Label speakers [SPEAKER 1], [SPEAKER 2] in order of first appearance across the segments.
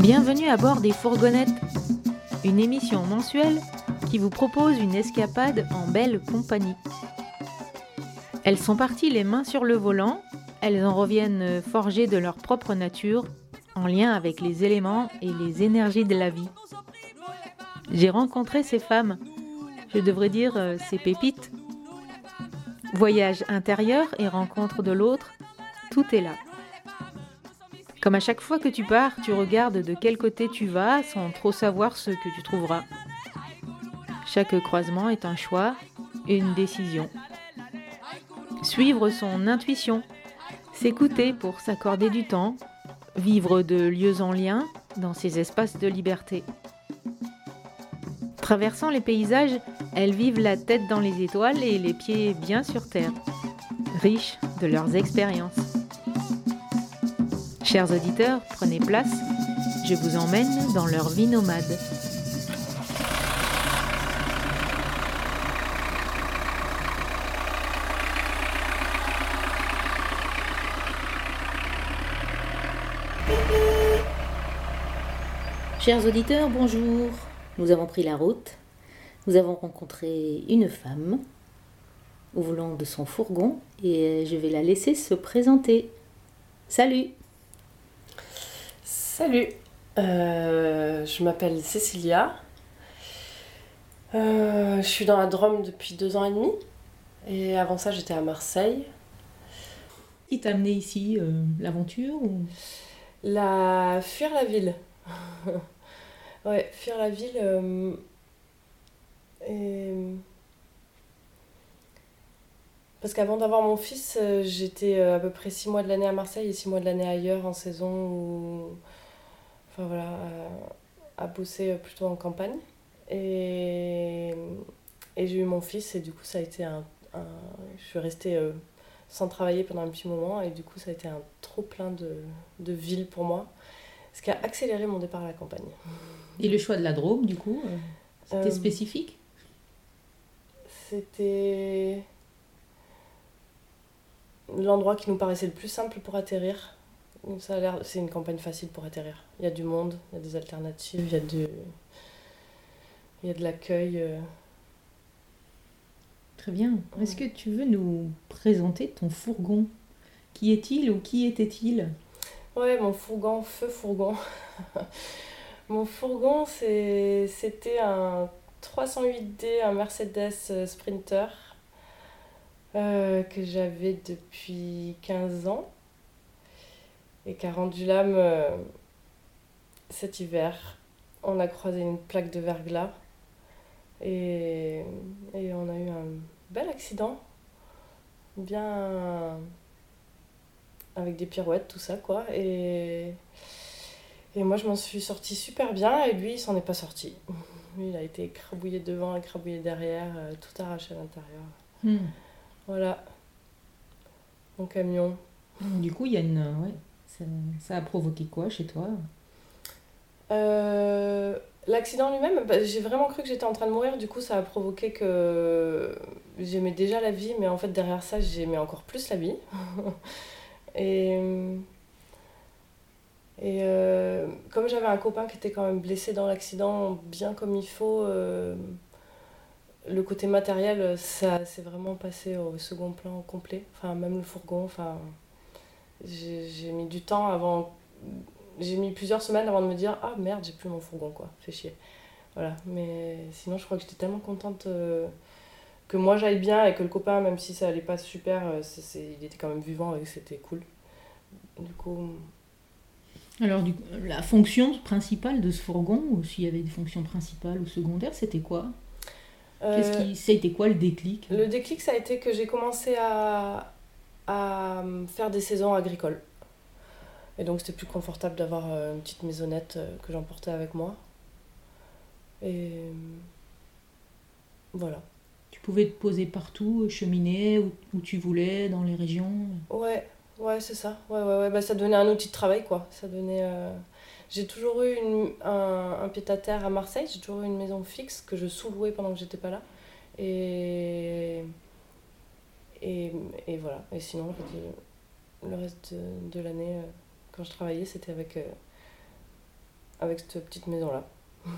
[SPEAKER 1] Bienvenue à bord des fourgonnettes, une émission mensuelle qui vous propose une escapade en belle compagnie. Elles sont parties les mains sur le volant, elles en reviennent forgées de leur propre nature, en lien avec les éléments et les énergies de la vie. J'ai rencontré ces femmes, je devrais dire euh, ces pépites. Voyage intérieur et rencontre de l'autre, tout est là. Comme à chaque fois que tu pars, tu regardes de quel côté tu vas sans trop savoir ce que tu trouveras. Chaque croisement est un choix, une décision. Suivre son intuition, s'écouter pour s'accorder du temps, vivre de lieux en lien dans ces espaces de liberté. Traversant les paysages, elles vivent la tête dans les étoiles et les pieds bien sur terre, riches de leurs expériences. Chers auditeurs, prenez place, je vous emmène dans leur vie nomade. Chers auditeurs, bonjour. Nous avons pris la route. Nous avons rencontré une femme au volant de son fourgon et je vais la laisser se présenter. Salut
[SPEAKER 2] Salut, euh, je m'appelle Cécilia. Euh, je suis dans la Drôme depuis deux ans et demi. Et avant ça, j'étais à Marseille.
[SPEAKER 1] Qui t'a amené ici euh, L'aventure ou...
[SPEAKER 2] La... Fuir la ville. ouais, fuir la ville. Et... Parce qu'avant d'avoir mon fils, j'étais à peu près six mois de l'année à Marseille et six mois de l'année ailleurs en saison où enfin voilà, à, bosser plutôt en campagne. Et, et j'ai eu mon fils et du coup ça a été un... je suis restée euh, sans travailler pendant un petit moment et du coup ça a été un trop plein de, de ville pour moi, ce qui a accéléré mon départ à la campagne.
[SPEAKER 1] Et le choix de la Drôme du coup, euh, c'était euh, spécifique?
[SPEAKER 2] C'était l'endroit qui nous paraissait le plus simple pour atterrir ça a l'air, c'est une campagne facile pour atterrir. Il y a du monde, il y a des alternatives, il y a, du, il y a de l'accueil. Euh.
[SPEAKER 1] Très bien. Est-ce que tu veux nous présenter ton fourgon? Qui est-il ou qui était-il?
[SPEAKER 2] Ouais, mon fourgon, feu fourgon. mon fourgon, c'était un 308D, un Mercedes euh, Sprinter euh, que j'avais depuis 15 ans et qui a rendu l'âme cet hiver. On a croisé une plaque de verglas et, et on a eu un bel accident, bien avec des pirouettes, tout ça quoi. Et, et moi je m'en suis sortie super bien et lui il s'en est pas sorti. Lui il a été écrabouillé devant, écrabouillé derrière, euh, tout arraché à l'intérieur. Hmm. Voilà. Mon camion.
[SPEAKER 1] Du coup il y a une. Ouais ça, a provoqué quoi chez toi?
[SPEAKER 2] Euh, L'accident lui-même, bah, j'ai vraiment cru que j'étais en train de mourir. Du coup, ça a provoqué que j'aimais déjà la vie, mais en fait, derrière ça, j'aimais encore plus la vie. et et euh, comme j'avais un copain qui était quand même blessé dans l'accident, bien comme il faut, euh, le côté matériel, ça s'est vraiment passé au second plan complet. Enfin, même le fourgon, enfin j'ai mis du temps avant. J'ai mis plusieurs semaines avant de me dire Ah merde, j'ai plus mon fourgon, quoi. Fait chier. Voilà. Mais sinon, je crois que j'étais tellement contente euh, que moi j'aille bien et que le copain, même si ça allait pas super, euh, il était quand même vivant et c'était cool. Du coup.
[SPEAKER 1] Alors, du, la fonction principale de ce fourgon, ou s'il y avait des fonctions principales ou secondaires, c'était quoi? Qu'est-ce qui, ça a été quoi le déclic?
[SPEAKER 2] Le déclic, ça a été que j'ai commencé à, à euh, faire des saisons agricoles. Et donc c'était plus confortable d'avoir euh, une petite maisonnette euh, que j'emportais avec moi. Et voilà.
[SPEAKER 1] Tu pouvais te poser partout, cheminer où, où tu voulais, dans les régions
[SPEAKER 2] Ouais, ouais, c'est ça. Ouais, ouais, ouais. Bah, ça donnait un outil de travail, quoi. Ça donnait. J'ai toujours eu une, un, un pied-à-terre à Marseille, j'ai toujours eu une maison fixe que je sous-louais pendant que j'étais pas là. Et et, et voilà. Et sinon, le reste de, de l'année, euh, quand je travaillais, c'était avec, euh, avec cette petite maison-là,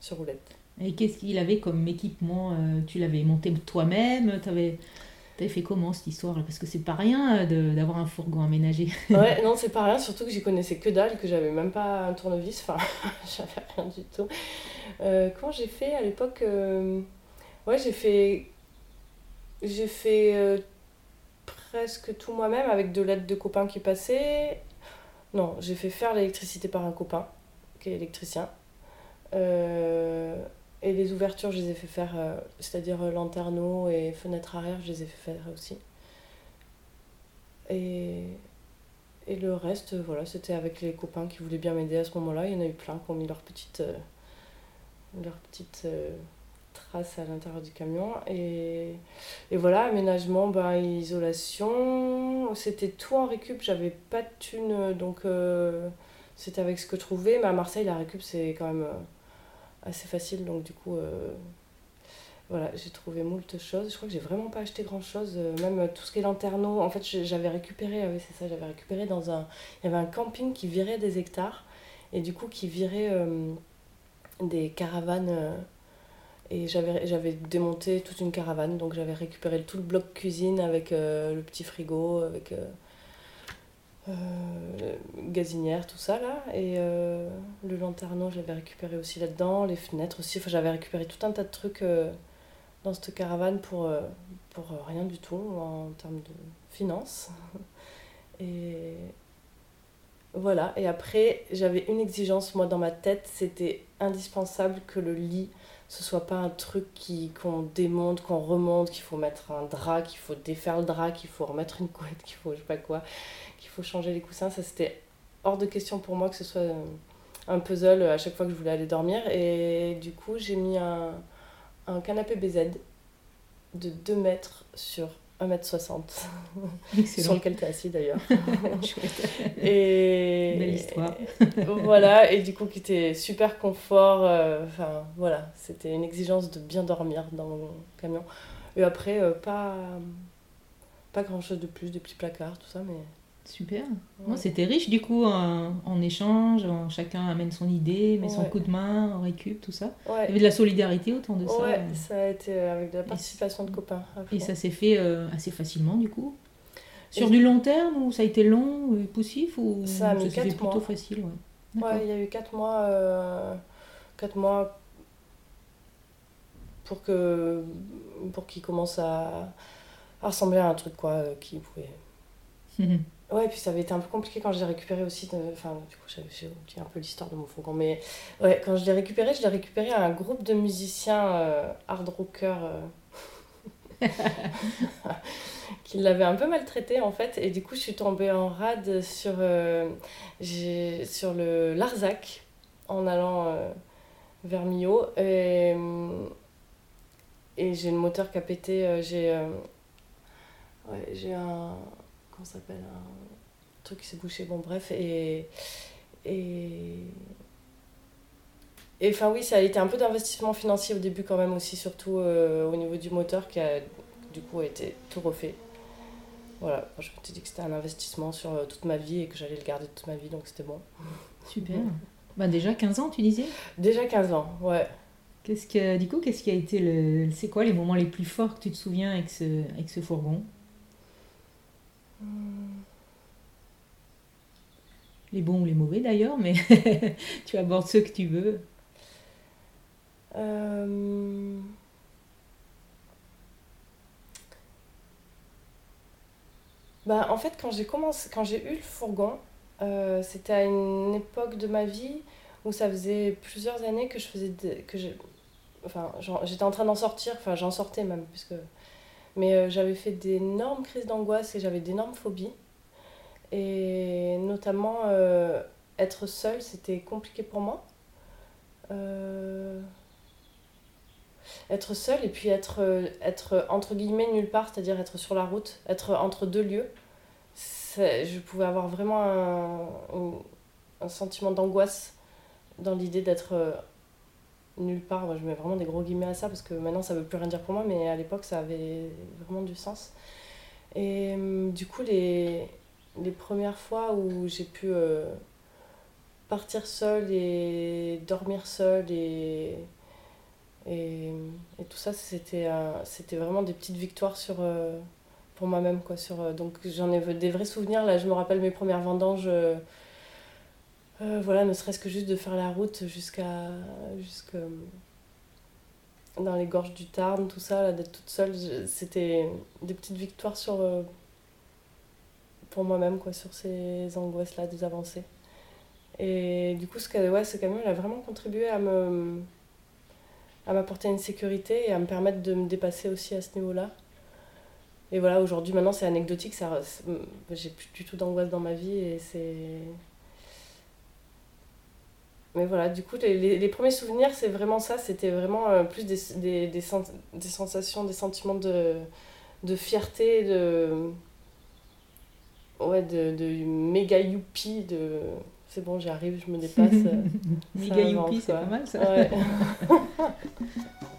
[SPEAKER 2] sur roulette.
[SPEAKER 1] Et qu'est-ce qu'il avait comme équipement euh, Tu l'avais monté toi-même T'avais avais fait comment cette histoire Parce que c'est pas rien euh, d'avoir un fourgon aménagé.
[SPEAKER 2] ouais, non, c'est pas rien, surtout que j'y connaissais que dalle, que j'avais même pas un tournevis, enfin, j'avais rien du tout. Euh, quand j'ai fait à l'époque, ouais, j'ai fait. J'ai fait presque tout moi-même avec de l'aide de copains qui passaient. Non, j'ai fait faire l'électricité par un copain qui est électricien. Euh, et les ouvertures, je les ai fait faire, euh, c'est-à-dire euh, lanterneaux et fenêtres arrière, je les ai fait faire aussi. Et, et le reste, voilà, c'était avec les copains qui voulaient bien m'aider à ce moment-là. Il y en a eu plein qui ont mis leur petite, leur petite à l'intérieur du camion. Et, et voilà, aménagement, bah, isolation. C'était tout en récup, j'avais pas de thunes, donc c'était avec ce que je trouvais. Mais à Marseille, la récup, c'est quand même assez facile. Donc du coup, euh, voilà, j'ai trouvé moult choses. Je crois que j'ai vraiment pas acheté grand chose. Euh, même tout ce qui est lanterneau, en fait, j'avais récupéré, ah c'est ça, j'avais récupéré dans un. Il y avait un camping qui virait des hectares et du coup qui virait euh, des caravanes. Et j'avais démonté toute une caravane, donc j'avais récupéré tout le bloc cuisine avec le petit frigo, avec euh, gazinière, tout ça là. Et euh, le lanterneau, j'avais récupéré aussi là-dedans, les fenêtres aussi. Enfin, j'avais récupéré tout un tas de trucs euh, dans cette caravane pour, pour rien du tout en termes de finances. Et voilà. Et après, j'avais une exigence, moi, dans ma tête, c'était indispensable que le lit ce soit pas un truc qu'on démonte, qu'on remonte, qu'il faut mettre un drap, qu'il faut défaire le drap, qu'il faut remettre une couette, qu'il faut je sais pas quoi qu'il faut changer les coussins. Ça, c'était hors de question pour moi que ce soit un puzzle à chaque fois que je voulais aller dormir. Et du coup, j'ai mis un, un canapé BZ de 2 mètres sur 1m60 sur lequel tu es assis d'ailleurs. et
[SPEAKER 1] belle histoire.
[SPEAKER 2] voilà et du coup qui était super confort euh, enfin voilà, c'était une exigence de bien dormir dans mon camion. Et après euh, pas pas grand-chose de plus, des petits placards tout ça mais
[SPEAKER 1] Super. C'était riche du coup en, échange, chacun amène son idée, met son coup de main, on récup, tout ça. Il y avait de la solidarité autour de ça.
[SPEAKER 2] Ouais, ça a été euh, avec de la participation de copains.
[SPEAKER 1] Et ça s'est fait euh, assez facilement du coup Sur du long terme ou ça a été long ou poussif ou
[SPEAKER 2] ça a mis
[SPEAKER 1] ça
[SPEAKER 2] plutôt
[SPEAKER 1] mois. facile
[SPEAKER 2] Ouais, il y a eu 4 mois, euh, mois pour que pour qu'il commence à, à, ressembler à un truc quoi qui pouvait Ouais, puis ça avait été un peu compliqué quand je l'ai récupéré aussi. Enfin, du coup, j'ai oublié un peu l'histoire de mon fourgon. Mais ouais, quand je l'ai récupéré, je l'ai récupéré à un groupe de musiciens euh, hard rockers euh, qui l'avaient un peu maltraité en fait. Et du coup, je suis tombée en rade sur, euh, sur le Larzac en allant vers Millau. Et, et j'ai le moteur qui a pété. j'ai ouais, j'ai un comment ça s'appelle un truc qui s'est bouché. Bon bref et et et enfin oui ça a été un peu d'investissement financier au début quand même aussi surtout euh, au niveau du moteur qui a du coup été tout refait. Voilà. Je me suis dit que c'était un investissement sur euh, toute ma vie et que j'allais le garder toute ma vie donc c'était bon.
[SPEAKER 1] Super. Bah déjà 15 ans tu disais?
[SPEAKER 2] Déjà 15 ans ouais.
[SPEAKER 1] Qu'est-ce que, du coup, qu'est-ce qui a été le. C'est quoi les moments les plus forts que tu te souviens avec ce, avec ce fourgon? Les bons ou les mauvais d'ailleurs, mais tu abordes ceux que tu veux.
[SPEAKER 2] Euh, bah, en fait, quand j'ai commencé, quand j'ai eu le fourgon, euh, c'était à une époque de ma vie où ça faisait plusieurs années que je faisais que enfin j'étais en train d'en sortir, enfin j'en sortais même puisque mais euh, j'avais fait d'énormes crises d'angoisse et j'avais d'énormes phobies. Et notamment, euh, être seule, c'était compliqué pour moi. Euh, être seule et puis être, être entre guillemets nulle part, c'est-à-dire être sur la route, être entre deux lieux. Je pouvais avoir vraiment un, un sentiment d'angoisse dans l'idée d'être nulle part. Moi, je mets vraiment des gros guillemets à ça parce que maintenant ça veut plus rien dire pour moi, mais à l'époque ça avait vraiment du sens. Et hum, du coup, les, les premières fois où j'ai pu euh, partir seul et dormir seul et, tout ça, c'était c'était vraiment des petites victoires sur, euh, pour moi-même. Quoi, sur, euh, donc j'en ai des vrais souvenirs. Là, je me rappelle mes premières vendanges. Euh, voilà, ne serait-ce que juste de faire la route jusqu'à jusqu'à dans les gorges du Tarn, tout ça, d'être toute seule, c'était des petites victoires sur pour moi-même, quoi, sur ces angoisses-là, des avancées. Et du coup, ce, ouais, ce camion, il a vraiment contribué à à m'apporter une sécurité et à me permettre de me dépasser aussi à ce niveau-là. Et voilà, aujourd'hui, maintenant, c'est anecdotique, j'ai plus du tout d'angoisse dans ma vie et c'est... Mais voilà, du coup, les, les, premiers souvenirs, c'est vraiment ça, c'était vraiment euh, plus des, des, des, des, sensations, des sentiments de, de fierté, de... Ouais, de, de méga youpi, de c'est bon, j'arrive, je me dépasse.
[SPEAKER 1] Méga youpi, c'est pas mal ça. Ouais.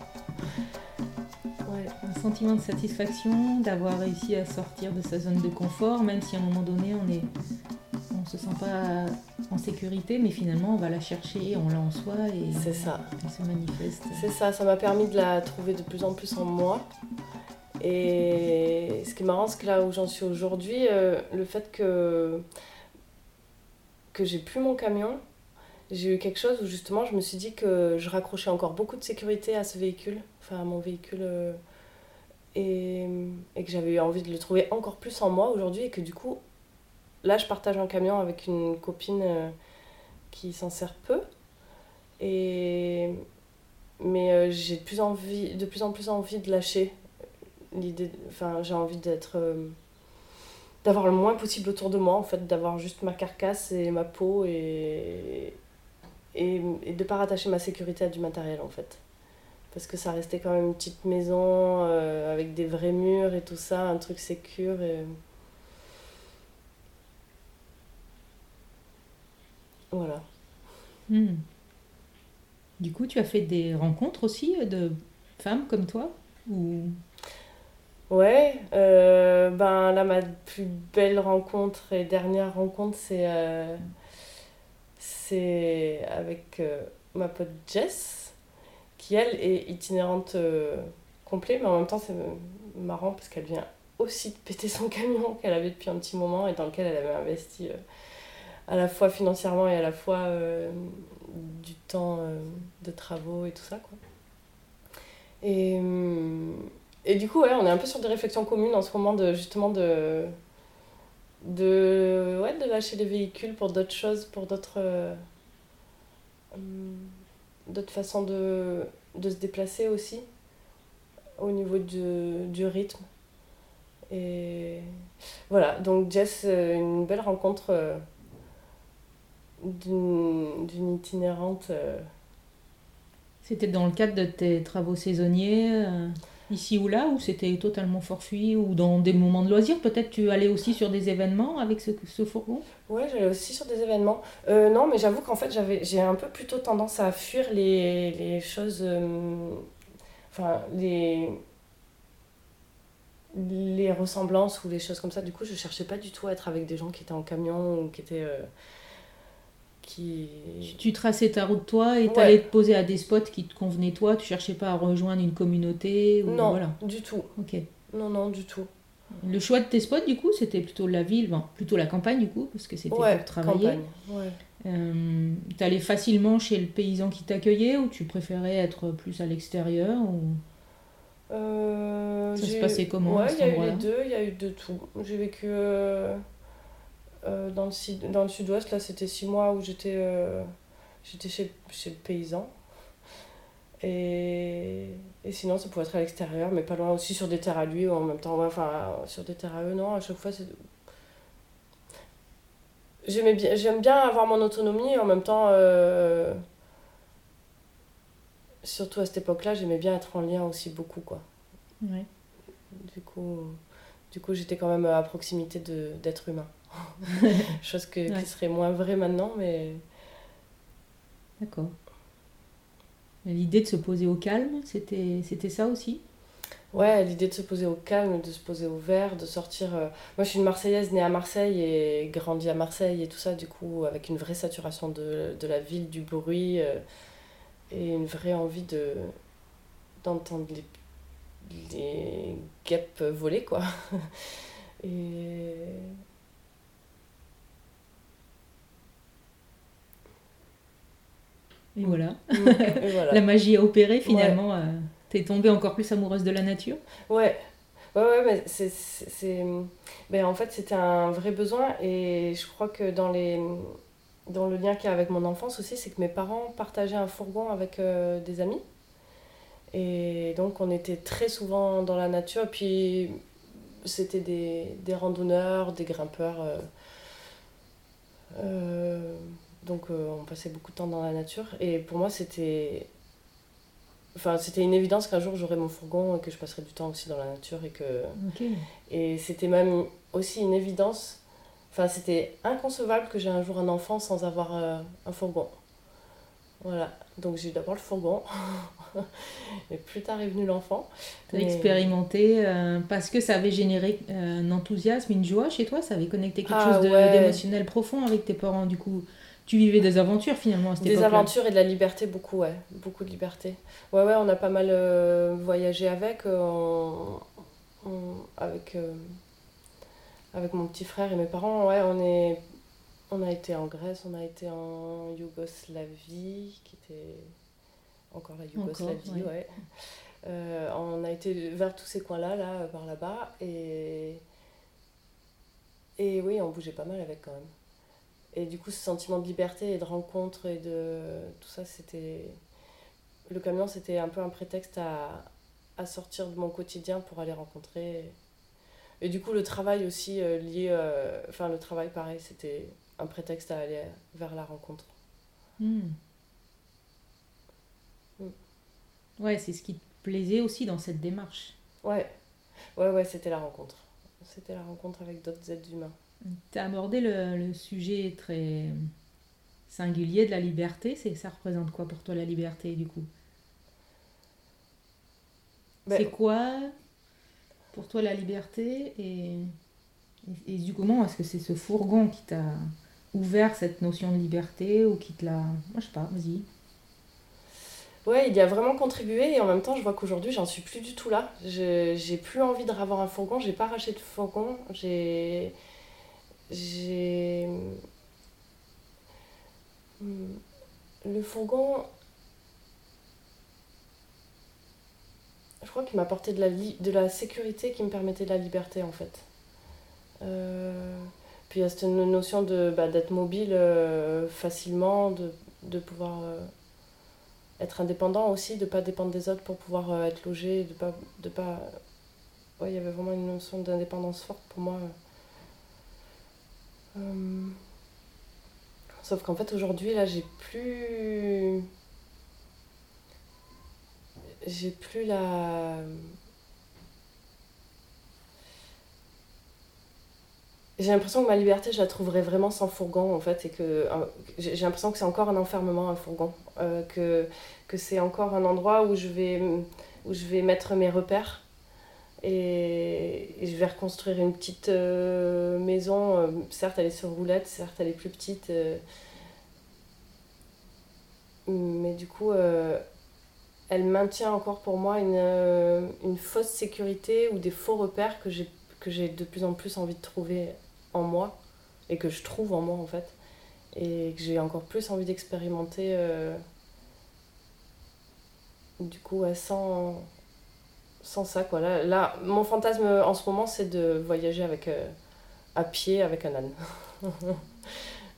[SPEAKER 1] Sentiment de satisfaction, d'avoir réussi à sortir de sa zone de confort, même si à un moment donné on est, on se sent pas en sécurité, mais finalement on va la chercher, on l'a en soi et
[SPEAKER 2] c'est ça.
[SPEAKER 1] elle se manifeste.
[SPEAKER 2] C'est ça, ça m'a permis de la trouver de plus en plus en moi. Et ce qui est marrant, c'est que là où j'en suis aujourd'hui, euh, le fait que que j'ai plus mon camion, j'ai eu quelque chose où justement je me suis dit que je raccrochais encore beaucoup de sécurité à ce véhicule, enfin à mon véhicule, euh, et, que j'avais eu envie de le trouver encore plus en moi aujourd'hui, et que du coup, là je partage un camion avec une copine euh, qui s'en sert peu, et, mais euh, j'ai de plus, en plus envie de lâcher l'idée, enfin j'ai envie d'être d'avoir le moins possible autour de moi, en fait, d'avoir juste ma carcasse et ma peau et, et, et de ne pas rattacher ma sécurité à du matériel, en fait. Parce que ça restait quand même une petite maison euh, avec des vrais murs et tout ça, un truc sécure et... Voilà.
[SPEAKER 1] Hmm. Du coup, tu as fait des rencontres aussi de femmes comme toi ou?
[SPEAKER 2] Ouais, euh, ben là, ma plus belle rencontre et dernière rencontre, c'est euh, c'est avec euh, ma pote Jess, qui elle est itinérante complet, mais en même temps, c'est marrant parce qu'elle vient aussi de péter son camion qu'elle avait depuis un petit moment et dans lequel elle avait investi à la fois financièrement et à la fois du temps de travaux et tout ça, quoi. Et. Et du coup, ouais, on est un peu sur des réflexions communes en ce moment de justement de de ouais, de lâcher les véhicules pour d'autres choses, pour d'autres euh, hum, d'autres façons de, se déplacer aussi au niveau du, rythme. Et voilà, donc Jess, euh, une belle rencontre euh, d'une itinérante.
[SPEAKER 1] C'était dans le cadre de tes travaux saisonniers ici ou là, ou c'était totalement forfait, ou dans des moments de loisirs Peut-être tu allais aussi sur des événements avec ce, ce fourgon?
[SPEAKER 2] Ouais, j'allais aussi sur des événements. Euh, non, mais j'avoue qu'en fait, j'ai un peu plutôt tendance à fuir les, les choses. Euh, enfin, les. les ressemblances ou les choses comme ça. Du coup, je cherchais pas du tout à être avec des gens qui étaient en camion ou qui étaient. Euh, qui...
[SPEAKER 1] Tu traçais ta route toi et tu allais te poser à des spots qui te convenaient toi, tu cherchais pas à rejoindre une communauté ou...
[SPEAKER 2] Non,
[SPEAKER 1] voilà.
[SPEAKER 2] du tout.
[SPEAKER 1] Ok.
[SPEAKER 2] Non, non, du tout.
[SPEAKER 1] Le choix de tes spots, du coup, c'était plutôt la ville, plutôt la campagne, du coup, parce que c'était pour travailler. Campagne.
[SPEAKER 2] Ouais.
[SPEAKER 1] Euh, t'allais facilement chez le paysan qui t'accueillait ou tu préférais être plus à l'extérieur ou...
[SPEAKER 2] Euh,
[SPEAKER 1] Ça se passait comment
[SPEAKER 2] Ouais, il y a eu les deux, il y a eu de tout. J'ai vécu... Euh, euh, dans, le, dans le sud-ouest, là, c'était six mois où j'étais euh, j'étais chez, chez le paysan. Et, et sinon, ça pouvait être à l'extérieur, mais pas loin aussi sur des terres à lui, ou en même temps, enfin, sur des terres à eux, non, à chaque fois, c'est. J'aime bien, j'aime bien avoir mon autonomie et en même temps, euh, surtout à cette époque-là, j'aimais bien être en lien aussi beaucoup, quoi.
[SPEAKER 1] Ouais.
[SPEAKER 2] Du coup, du coup j'étais quand même à proximité d'êtres humains. Chose que, qui serait moins vraie maintenant, mais.
[SPEAKER 1] D'accord. L'idée de se poser au calme, c'était ça aussi?
[SPEAKER 2] Ouais, l'idée de se poser au calme, de se poser au vert, de sortir. Moi, je suis une Marseillaise née à Marseille et grandie à Marseille et tout ça, du coup, avec une vraie saturation de, de la ville, du bruit et une vraie envie de d'entendre les, les guêpes voler, quoi. et
[SPEAKER 1] Et voilà. la magie a opéré finalement. euh, T'es tombée encore plus amoureuse de la nature
[SPEAKER 2] Ouais. Ouais, ouais, mais c'est. Ben, en fait, c'était un vrai besoin et je crois que dans, les... dans le lien qu'il y a avec mon enfance aussi, c'est que mes parents partageaient un fourgon avec euh, des amis. Et donc, on était très souvent dans la nature. Et puis, c'était des, des randonneurs, des grimpeurs. Euh, donc euh, on passait beaucoup de temps dans la nature. Et pour moi, c'était. Enfin, c'était une évidence qu'un jour j'aurais mon fourgon et que je passerais du temps aussi dans la nature. Et, que... et c'était même aussi une évidence. Enfin, c'était inconcevable que j'ai un jour un enfant sans avoir euh, un fourgon. Voilà. Donc j'ai eu d'abord le fourgon. et plus tard est venu l'enfant.
[SPEAKER 1] Expérimenté euh, parce que ça avait généré un enthousiasme, une joie chez toi, ça avait connecté quelque ah chose d'émotionnel profond avec tes parents du coup? Tu vivais des aventures finalement à cette
[SPEAKER 2] Des aventures et de la liberté, beaucoup, ouais. Beaucoup de liberté. Ouais, ouais, on a pas mal euh, voyagé avec. Euh, avec, euh, avec mon petit frère et mes parents. Ouais, on, est, on a été en Grèce, on a été en Yougoslavie, qui était encore la Yougoslavie, ouais. on a été vers tous ces coins-là, là, par là-bas. Et, et oui, on bougeait pas mal avec quand même. Et du coup, ce sentiment de liberté et de rencontre et de tout ça, c'était. Le camion, c'était un peu un prétexte à, à, sortir de mon quotidien pour aller rencontrer. Et du coup, le travail aussi euh, lié. Euh, enfin, le travail, pareil, c'était un prétexte à aller vers la rencontre.
[SPEAKER 1] Hmm. Ouais, c'est ce qui te plaisait aussi dans cette démarche.
[SPEAKER 2] Ouais, ouais, ouais, c'était la rencontre. C'était la rencontre avec d'autres êtres humains.
[SPEAKER 1] Tu as abordé le, sujet très singulier de la liberté. C'est, ça représente quoi pour toi la liberté du coup? Ben, C'est quoi pour toi la liberté et, et, du comment est-ce que c'est ce fourgon qui t'a ouvert cette notion de liberté ou qui te l'a... Moi je sais pas, vas-y.
[SPEAKER 2] Ouais, il y a vraiment contribué et en même temps, je vois qu'aujourd'hui, j'en suis plus du tout là. j'ai plus envie de avoir un fourgon, j'ai pas racheté de fourgon, j'ai j'ai. Le fourgon. Je crois qu'il m'apportait de la, de la sécurité qui me permettait de la liberté en fait. Euh, puis il y a cette notion de, bah, d'être mobile euh, facilement, de, de pouvoir euh, être indépendant aussi, de ne pas dépendre des autres pour pouvoir être logé, de pas. De pas... Ouais, il y avait vraiment une notion d'indépendance forte pour moi. Euh, sauf qu'en fait, aujourd'hui, là, j'ai plus. J'ai plus la. J'ai l'impression que ma liberté, je la trouverais vraiment sans fourgon, en fait, et que j'ai l'impression que c'est encore un enfermement, un fourgon. Euh, que, c'est encore un endroit où je vais, où je vais mettre mes repères et, je vais reconstruire une petite euh, maison. Euh, certes, elle est sur roulette, certes, elle est plus petite. Euh, mais du coup, elle maintient encore pour moi une, une, fausse sécurité ou des faux repères que j'ai, que j'ai de plus en plus envie de trouver en moi et que je trouve en moi en fait. Et que j'ai encore plus envie d'expérimenter. du coup, sans sans ça quoi. Là, mon fantasme en ce moment c'est de voyager avec euh, à pied avec un âne.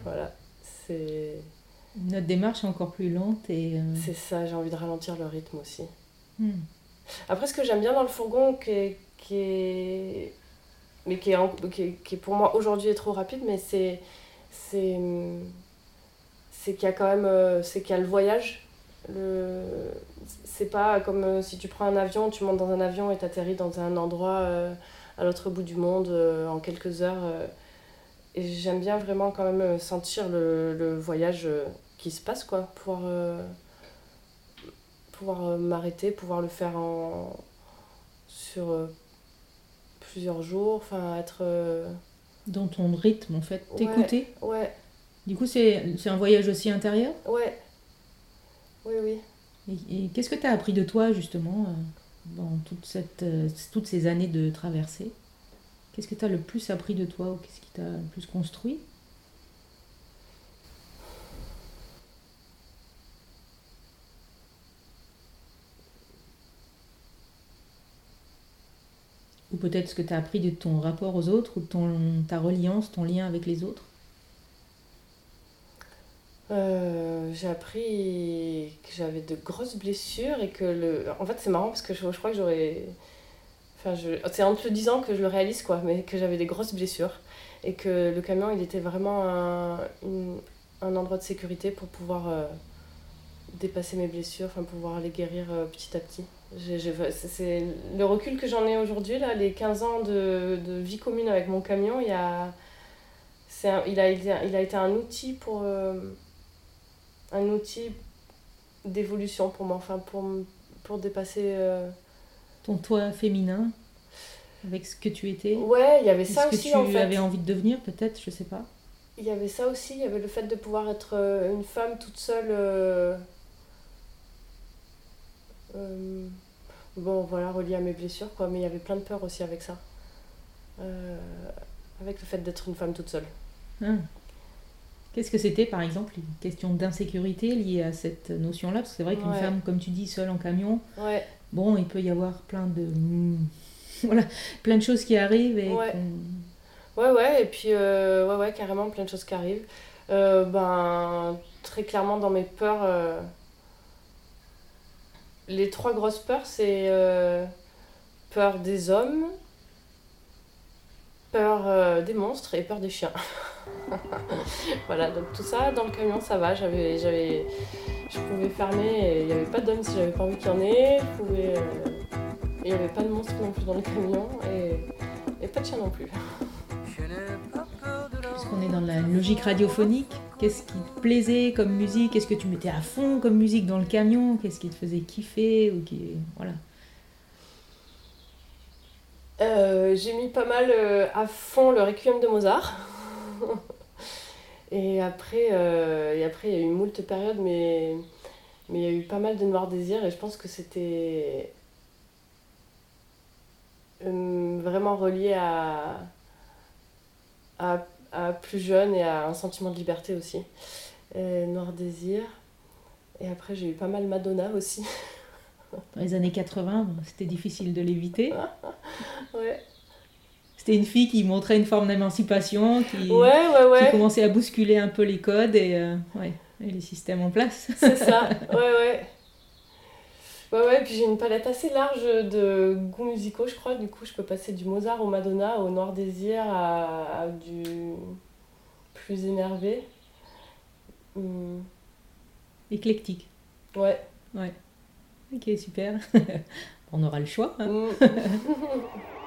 [SPEAKER 2] voilà, c'est
[SPEAKER 1] notre démarche est encore plus lente et euh,
[SPEAKER 2] c'est ça, j'ai envie de ralentir le rythme aussi. Hmm. Après ce que j'aime bien dans le fourgon qui est, qui est mais qui est, qui, est, qui pour moi aujourd'hui est trop rapide mais c'est c'est c'est qu'il y a quand même euh, c'est qu'il y a le voyage le c'est pas comme euh, si tu prends un avion, tu montes dans un avion et t'atterris dans un endroit euh, à l'autre bout du monde euh, en quelques heures. et j'aime bien vraiment quand même sentir le, le voyage qui se passe, quoi. Pouvoir, pouvoir m'arrêter, pouvoir le faire en, sur plusieurs jours, enfin être...
[SPEAKER 1] Dans ton rythme, en fait,
[SPEAKER 2] Ouais.
[SPEAKER 1] t'écouter.
[SPEAKER 2] ouais,
[SPEAKER 1] Du coup, c'est c'est un voyage aussi intérieur?
[SPEAKER 2] ouais, oui, oui.
[SPEAKER 1] Et, qu'est-ce que tu as appris de toi, justement, euh, dans euh, toutes ces années de traversée? Qu'est-ce que tu as le plus appris de toi ou qu'est-ce qui t'a le plus construit? Ou peut-être ce que tu as appris de ton rapport aux autres ou de ton, ta reliance, ton lien avec les autres?
[SPEAKER 2] Euh, j'ai appris que j'avais de grosses blessures et que le... En fait, c'est marrant parce que je, crois que j'aurais... Enfin, je... c'est en te le disant que je le réalise, quoi, mais que j'avais des grosses blessures et que le camion, il était vraiment un, un endroit de sécurité pour pouvoir euh, dépasser mes blessures, enfin, pouvoir les guérir euh, petit à petit. C'est- le recul que j'en ai aujourd'hui, là, les 15 ans de, de vie commune avec mon camion, il y a... un- il, a, il a été un outil pour... un outil d'évolution pour moi, enfin pour, pour dépasser... euh,
[SPEAKER 1] Ton toi féminin avec ce que tu étais
[SPEAKER 2] Ouais, il y avait
[SPEAKER 1] ce
[SPEAKER 2] ça
[SPEAKER 1] que
[SPEAKER 2] aussi
[SPEAKER 1] tu
[SPEAKER 2] en fait.
[SPEAKER 1] avais envie de devenir, peut-être, je sais pas.
[SPEAKER 2] Il y avait ça aussi, il y avait le fait de pouvoir être euh, une femme toute seule. euh, euh, bon, voilà, reliée à mes blessures, quoi, mais il y avait plein de peur aussi avec ça. Avec le fait d'être une femme toute seule.
[SPEAKER 1] Ah. Qu'est-ce que c'était, par exemple, une question d'insécurité liée à cette notion-là? Parce que c'est vrai qu'une
[SPEAKER 2] Ouais.
[SPEAKER 1] femme, comme tu dis, seule en camion,
[SPEAKER 2] Ouais,
[SPEAKER 1] bon, il peut y avoir plein de... voilà, plein de choses qui arrivent et
[SPEAKER 2] Ouais. ouais, ouais, et puis, euh, ouais, ouais, carrément, plein de choses qui arrivent. Euh, ben, très clairement, dans mes peurs, euh, les trois grosses peurs, c'est peur des hommes, peur des monstres et peur des chiens. voilà, donc tout ça, dans le camion, ça va. J'avais, j'avais, je pouvais fermer et il n'y avait pas d'hommes si j'avais pas envie qu'il y en ait. Je pouvais, euh, il n'y avait pas de monstres non plus dans le camion et, et pas de chiens non plus.
[SPEAKER 1] Puisqu'on est dans la logique radiophonique, qu'est-ce qui te plaisait comme musique? Qu'est-ce que tu mettais à fond comme musique dans le camion? Qu'est-ce qui te faisait kiffer ou qui... Voilà.
[SPEAKER 2] Euh, j'ai mis pas mal euh, à fond le Requiem de Mozart. et après, euh, et après, il y a eu moult périodes, mais mais il y a eu pas mal de Noir Désir et je pense que c'était euh, vraiment relié à, à, à plus jeune et à un sentiment de liberté aussi. Euh, Noir Désir. Et après, j'ai eu pas mal Madonna aussi.
[SPEAKER 1] Dans les années 80, bon, c'était difficile de l'éviter.
[SPEAKER 2] ouais,
[SPEAKER 1] C'était une fille qui montrait une forme d'émancipation, qui,
[SPEAKER 2] ouais, ouais.
[SPEAKER 1] qui
[SPEAKER 2] ouais.
[SPEAKER 1] commençait à bousculer un peu les codes et, euh, ouais, et les systèmes en place.
[SPEAKER 2] C'est ça, ouais, ouais. Ouais, ouais, puis j'ai une palette assez large de goûts musicaux, je crois. Du coup, je peux passer du Mozart au Madonna, au Noir Désir, à, à du plus énervé. Hmm,
[SPEAKER 1] Éclectique.
[SPEAKER 2] ouais.
[SPEAKER 1] Ok, super. On aura le choix. hein.
[SPEAKER 2] Hmm.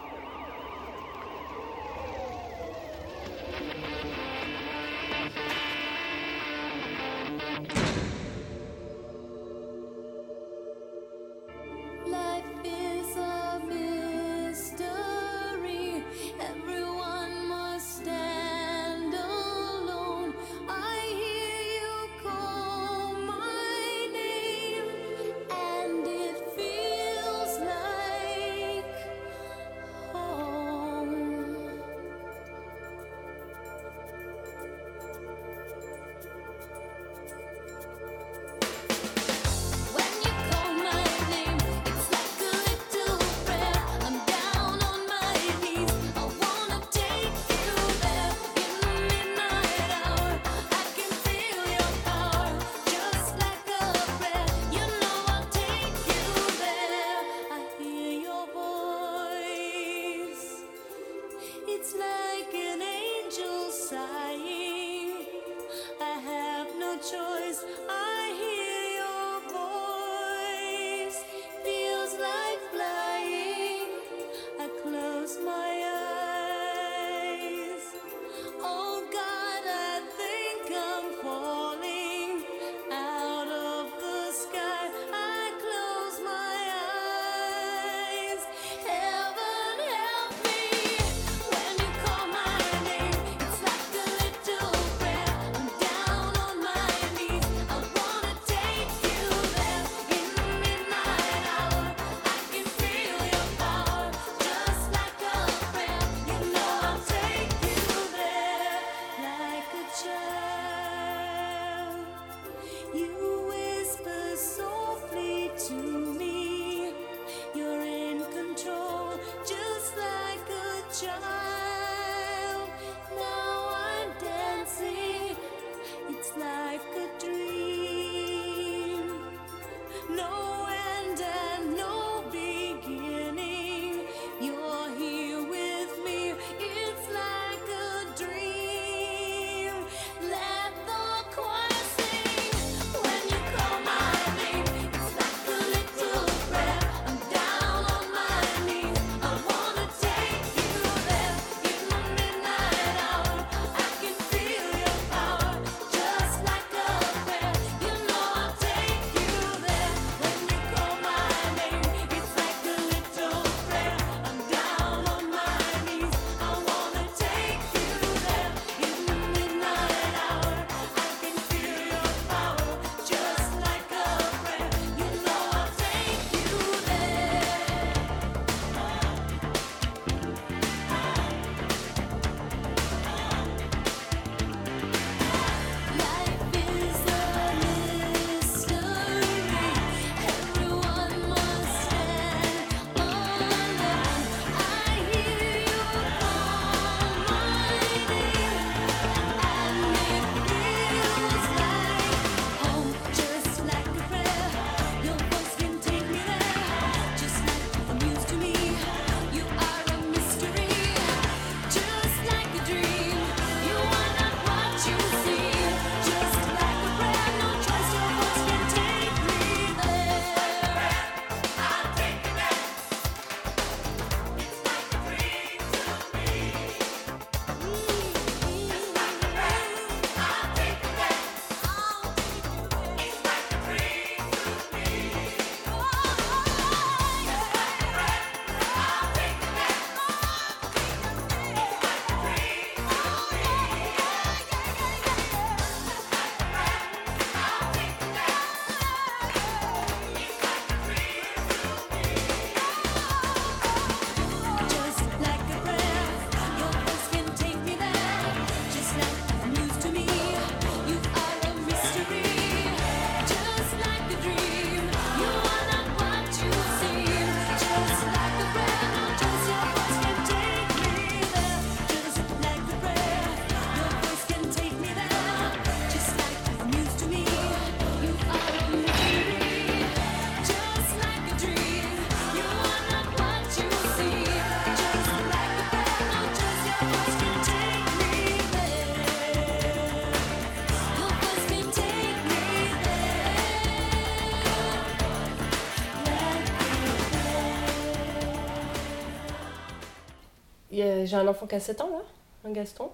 [SPEAKER 2] j'ai un enfant qui a 7 ans là, un Gaston.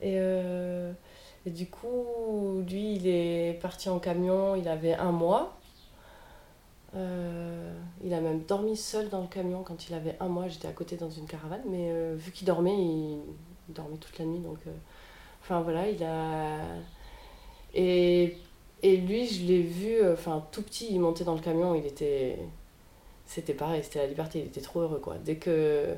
[SPEAKER 2] Et, euh, et du coup, lui, il est parti en camion, il avait un mois. Euh, il a même dormi seul dans le camion quand il avait un mois. J'étais à côté dans une caravane, mais euh, vu qu'il dormait, il, dormait toute la nuit. Donc, enfin voilà, il a. Et, et lui, je l'ai vu, enfin tout petit, il montait dans le camion, il était. C'était pareil, c'était la liberté, il était trop heureux quoi. Dès que.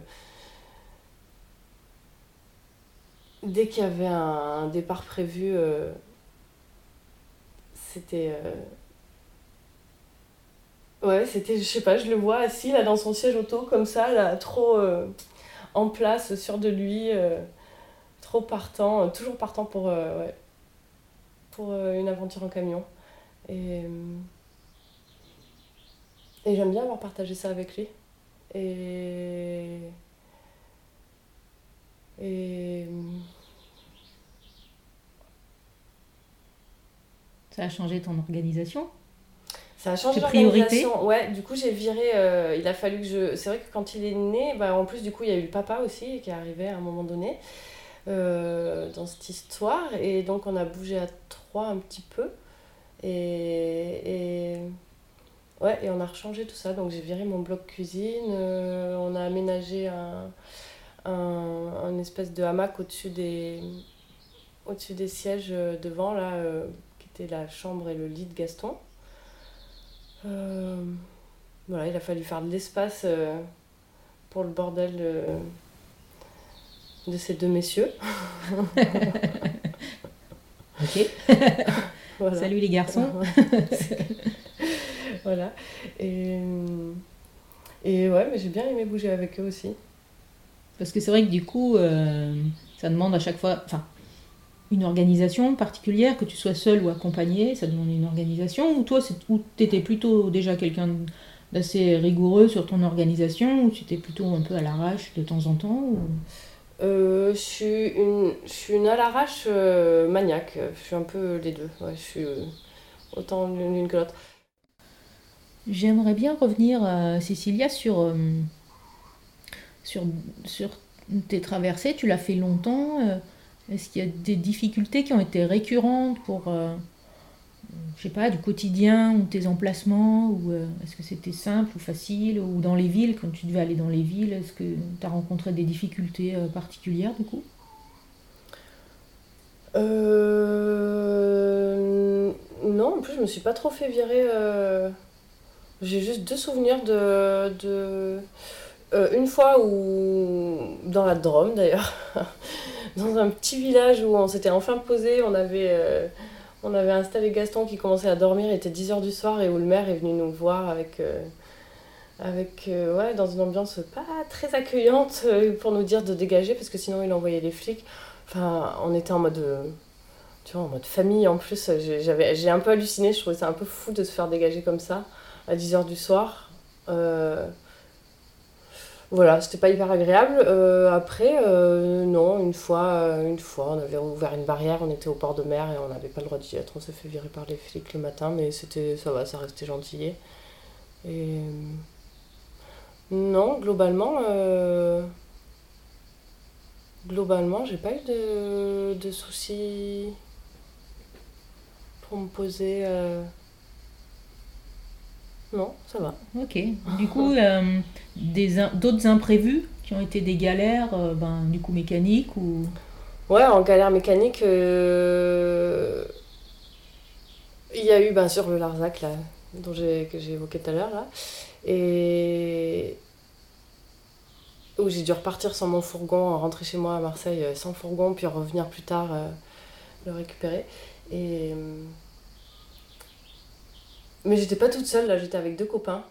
[SPEAKER 2] Dès qu'il y avait un, départ prévu, euh, c'était. euh, Ouais, c'était, je sais pas, je le vois assis là dans son siège auto comme ça, là, trop euh, en place, sûr de lui, trop partant, toujours partant pour, pour une aventure en camion. Et, et j'aime bien avoir partagé ça avec lui. Et. Et.
[SPEAKER 1] Ça a changé ton organisation?
[SPEAKER 2] Ça a changé l'organisation. Ouais, du coup, j'ai viré. euh, il a fallu que je. C'est vrai que quand il est né, bah, en plus, du coup, il y a eu le papa aussi qui est arrivé à un moment donné euh, dans cette histoire. Et donc, on a bougé à trois un petit peu. Et. et... Ouais, et on a rechangé tout ça. Donc, j'ai viré mon bloc cuisine. euh, on a aménagé un, un, un espèce de hamac au-dessus des, au-dessus des sièges euh, devant, là, euh, qui était la chambre et le lit de Gaston. Euh, voilà, il a fallu faire de l'espace euh, pour le bordel de, de ces deux messieurs.
[SPEAKER 1] Ok.
[SPEAKER 2] Voilà.
[SPEAKER 1] Salut les garçons.
[SPEAKER 2] voilà. Et, et ouais, mais j'ai bien aimé bouger avec eux aussi.
[SPEAKER 1] Parce que c'est vrai que du coup, euh, ça demande à chaque fois, enfin, une organisation particulière, que tu sois seul ou accompagné, ça demande une organisation. Ou toi, c'est, ou t'étais plutôt déjà quelqu'un d'assez rigoureux sur ton organisation, ou tu étais plutôt un peu à l'arrache de temps en temps. ou-
[SPEAKER 2] Euh, je suis une, je suis une à l'arrache euh, maniaque. Je suis un peu les deux. Ouais, je suis euh, autant l'une que l'autre.
[SPEAKER 1] J'aimerais bien revenir, Cécilia, sur, sur, tes traversées. Tu l'as fait longtemps. euh, Est-ce qu'il y a des difficultés qui ont été récurrentes pour, euh, je sais pas, du quotidien ou tes emplacements ou euh, Est-ce que c'était simple ou facile Ou dans les villes, quand tu devais aller dans les villes, est-ce que tu as rencontré des difficultés particulières du coup?
[SPEAKER 2] Non, en plus, je me suis pas trop fait virer. J'ai juste deux souvenirs de... euh, une fois où. dans la Drôme d'ailleurs. dans un petit village où on s'était enfin posé, on avait. euh, On avait installé Gaston qui commençait à dormir, il était 10h du soir et où le maire est venu nous voir avec, euh, avec ouais, dans une ambiance pas très accueillante pour nous dire de dégager parce que sinon il envoyait les flics. Enfin, on était en mode, tu vois, en mode famille en plus. J'ai un peu halluciné, je trouvais ça un peu fou de se faire dégager comme ça à 10h du soir. Voilà, c'était pas hyper agréable. Euh, après, euh, non, une fois, euh, une fois, on avait ouvert une barrière, on était au port de mer et on n'avait pas le droit d'y être. On s'est fait virer par les flics le matin, mais c'était, ça va, ça restait gentil. Et non, globalement, euh, globalement, j'ai pas eu de, de soucis pour me poser. Non, ça va.
[SPEAKER 1] Ok. Du coup, euh, d'autres imprévus qui ont été des galères, euh, ben, du coup mécaniques ou...
[SPEAKER 2] Ouais, en galère mécanique, euh, il y a eu bien sûr le Larzac là, dont j'ai, que j'ai évoqué tout à l'heure là, et où j'ai dû repartir sans mon fourgon, rentrer chez moi à Marseille euh, sans fourgon, puis revenir plus tard le récupérer. Et mais j'étais pas toute seule là, j'étais avec deux copains.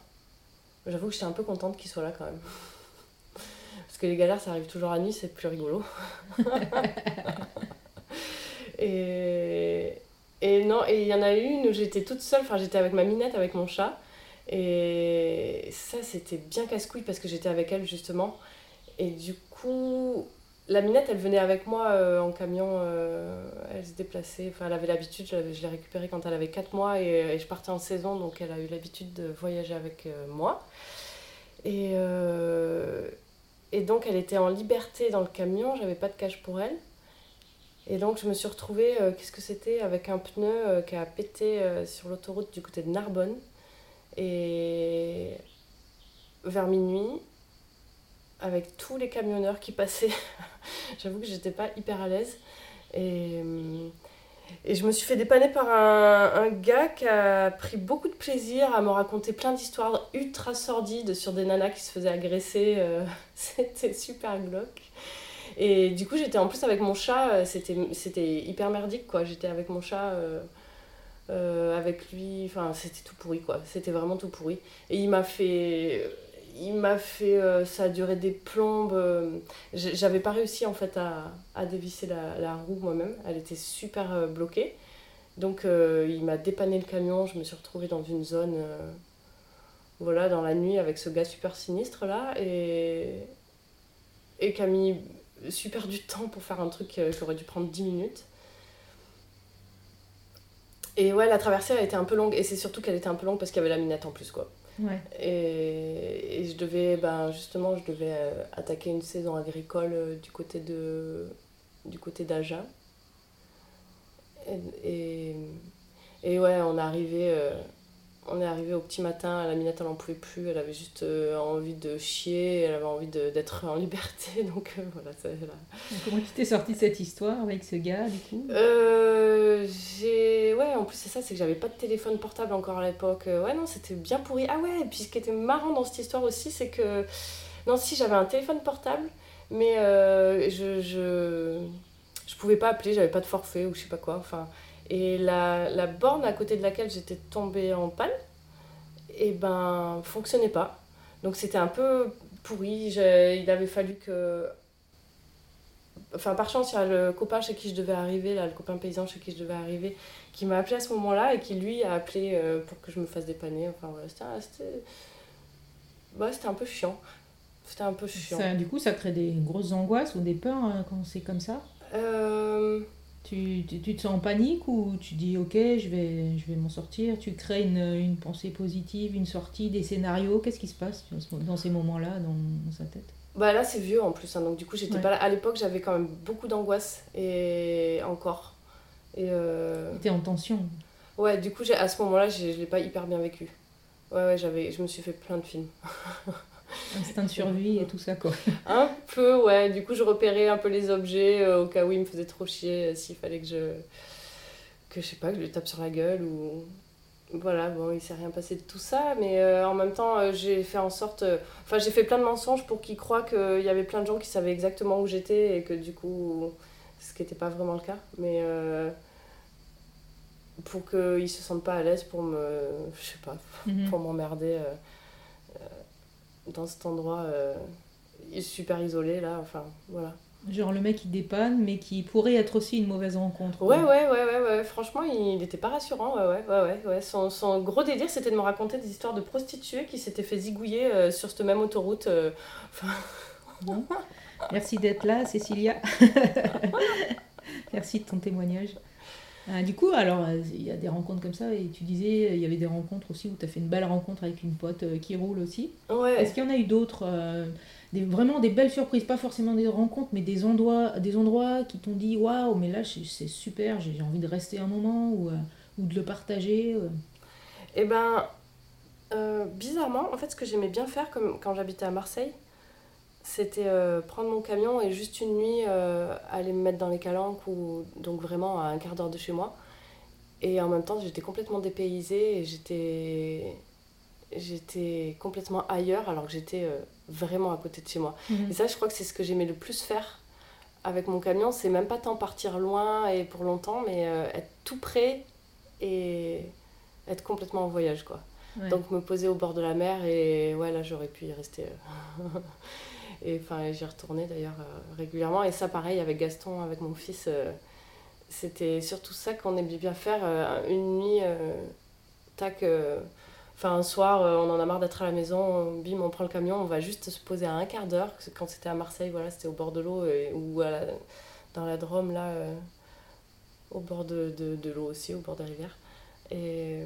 [SPEAKER 2] J'avoue que j'étais un peu contente qu'ils soient là quand même. Parce que les galères, ça arrive toujours à nuit, c'est plus rigolo. et, non, et il y en a une où j'étais toute seule, enfin j'étais avec ma minette, avec mon chat. Et ça, c'était bien casse-couille parce que j'étais avec elle justement. Et du coup, la minette, elle venait avec moi euh, en camion, euh, elle se déplaçait, enfin elle avait l'habitude, je, l'ai récupérée quand elle avait 4 mois et, je partais en saison, donc elle a eu l'habitude de voyager avec euh, moi. Et, Et donc, elle était en liberté dans le camion, j'avais pas de cage pour elle. Et donc, je me suis retrouvée, qu'est-ce que c'était, avec un pneu qui a pété sur l'autoroute du côté de Narbonne. Et vers minuit, avec tous les camionneurs qui passaient, j'avoue que j'étais pas hyper à l'aise. Et, hum, et je me suis fait dépanner par un, un gars qui a pris beaucoup de plaisir à me raconter plein d'histoires ultra sordides sur des nanas qui se faisaient agresser. euh, C'était super glauque. Et du coup, j'étais en plus avec mon chat, euh, c'était hyper merdique quoi. J'étais avec mon chat, euh, euh, avec lui, enfin c'était tout pourri quoi. C'était vraiment tout pourri. Et il m'a fait. Il m'a fait. euh, ça a duré des plombes. euh, J'avais pas réussi en fait à, dévisser la, roue moi-même. Elle était super euh, bloquée. Donc il m'a dépanné le camion. Je me suis retrouvée dans une zone. voilà, dans la nuit avec ce gars super sinistre là. Et. Et qui a mis super du temps pour faire un truc qui aurait dû prendre 10 minutes. Et ouais, la traversée a été un peu longue. Et c'est surtout qu'elle était un peu longue parce qu'il y avait la minette en plus quoi.
[SPEAKER 1] Ouais.
[SPEAKER 2] Et, et je devais, ben justement, je devais euh, attaquer une saison agricole euh, du côté de du côté d'Agen. Et, et, et ouais, on arrivé, euh, on est arrivé au petit matin. La minette, elle en pouvait plus. Elle avait juste euh, envie de chier. Elle avait envie d'être en liberté. Donc euh, voilà, ça, là.
[SPEAKER 1] Comment tu t'es sorti de cette histoire avec ce gars, du coup?
[SPEAKER 2] Euh, j'ai ouais en plus c'est ça c'est que j'avais pas de téléphone portable encore à l'époque Euh, ouais non c'était bien pourri ah ouais et puis ce qui était marrant dans cette histoire aussi c'est que non si j'avais un téléphone portable mais je, je je pouvais pas appeler j'avais pas de forfait ou je sais pas quoi enfin et la, la borne à côté de laquelle j'étais tombée en panne et ben fonctionnait pas. Donc c'était un peu pourri. Il avait fallu que enfin par chance il y a le copain chez qui je devais arriver là le copain paysan chez qui je devais arriver qui m'a appelé à ce moment-là et qui lui a appelé euh, pour que je me fasse dépanner. Enfin voilà c'était ouais, c'était un peu chiant. C'était un peu chiant.
[SPEAKER 1] Ça, Du coup, ça crée des grosses angoisses ou des peurs euh, quand c'est comme ça?
[SPEAKER 2] Euh,
[SPEAKER 1] tu, tu, tu te sens en panique ou tu dis ok, je vais, je vais m'en sortir? Tu crées une, une pensée positive, une sortie, des scénarios? Qu'est-ce qui se passe dans ce- dans ces moments-là dans, dans sa tête?
[SPEAKER 2] Bah là c'est vieux en plus hein, donc du coup j'étais
[SPEAKER 1] Ouais.
[SPEAKER 2] pas là. À l'époque j'avais quand même beaucoup d'angoisse et encore. Et euh,
[SPEAKER 1] T'es en tension.
[SPEAKER 2] ouais du coup à ce moment-là je l'ai pas hyper bien vécu. Ouais ouais j'avais je me suis fait plein de films
[SPEAKER 1] Instinct de survie et tout ça quoi.
[SPEAKER 2] Un peu, ouais. Du coup, je repérais un peu les objets euh, au cas où il me faisait trop chier, euh, s'il fallait que je. que je sais pas, que je lui tape sur la gueule ou. Voilà, bon, il s'est rien passé de tout ça, mais euh, en même temps, j'ai fait en sorte. Enfin, j'ai fait plein de mensonges pour qu'il croie qu'il y avait plein de gens qui savaient exactement où j'étais et que du coup. ce qui n'était pas vraiment le cas, mais. pour qu'ils se sentent pas à l'aise pour me. je sais pas,
[SPEAKER 1] Mhm.
[SPEAKER 2] pour m'emmerder dans cet endroit euh, super isolé là enfin voilà
[SPEAKER 1] Genre le mec il dépanne mais qui pourrait être aussi une mauvaise rencontre.
[SPEAKER 2] ouais ouais ouais ouais, ouais. franchement il n'était pas rassurant ouais ouais ouais ouais, ouais. Son, son gros délire c'était de me raconter des histoires de prostituées qui s'étaient fait zigouiller euh, sur cette même autoroute euh.
[SPEAKER 1] Merci d'être là, Cécilia. Merci de ton témoignage. Euh, du coup, alors, il y a des rencontres comme ça, et tu disais, il y avait des rencontres aussi où tu as fait une belle rencontre avec une pote euh, qui roule aussi.
[SPEAKER 2] ouais
[SPEAKER 1] Est-ce qu'il y en a eu d'autres euh, des, Vraiment des belles surprises, pas forcément des rencontres, mais des endroits, des endroits qui t'ont dit waouh, mais là c'est super, j'ai envie de rester un moment ou, euh, ou de le partager.
[SPEAKER 2] Et ben, bizarrement, en fait, ce que j'aimais bien faire comme quand j'habitais à Marseille, c'était euh, prendre mon camion et juste une nuit euh, aller me mettre dans les calanques ou donc vraiment à un quart d'heure de chez moi. Et en même temps, j'étais complètement dépaysée et j'étais j'étais complètement ailleurs alors que j'étais euh, vraiment à côté de chez moi. Et ça, je crois que c'est ce que j'aimais le plus faire avec mon camion. C'est même pas tant partir loin et pour longtemps, mais être tout près et être complètement en voyage, quoi.
[SPEAKER 1] Ouais.
[SPEAKER 2] Donc me poser au bord de la mer et ouais, là, j'aurais pu y rester. et enfin, j'y retournais d'ailleurs euh, régulièrement. Et ça, pareil, avec Gaston, avec mon fils, euh, c'était surtout ça qu'on aimait bien faire. euh, une nuit, tac. Enfin, un soir, on en a marre d'être à la maison, bim, on prend le camion, on va juste se poser à un quart d'heure. Quand c'était à Marseille, voilà, c'était au bord de l'eau ou à la- dans la Drôme, là, au bord de, de, de l'eau aussi, au bord des rivières. Et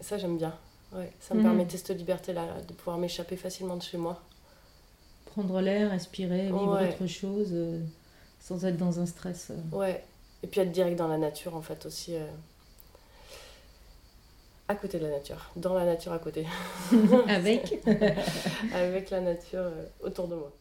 [SPEAKER 2] ça, j'aime bien. Ouais, ça me
[SPEAKER 1] Mhm.
[SPEAKER 2] permettait cette liberté-là, là, de pouvoir m'échapper facilement de chez moi.
[SPEAKER 1] Prendre l'air, respirer, vivre
[SPEAKER 2] Ouais.
[SPEAKER 1] autre chose euh, sans être dans un stress. euh.
[SPEAKER 2] Ouais. Et puis être direct dans la nature, en fait, aussi. euh, À côté de la nature. Dans la nature à côté.
[SPEAKER 1] Avec
[SPEAKER 2] Avec la nature autour de moi.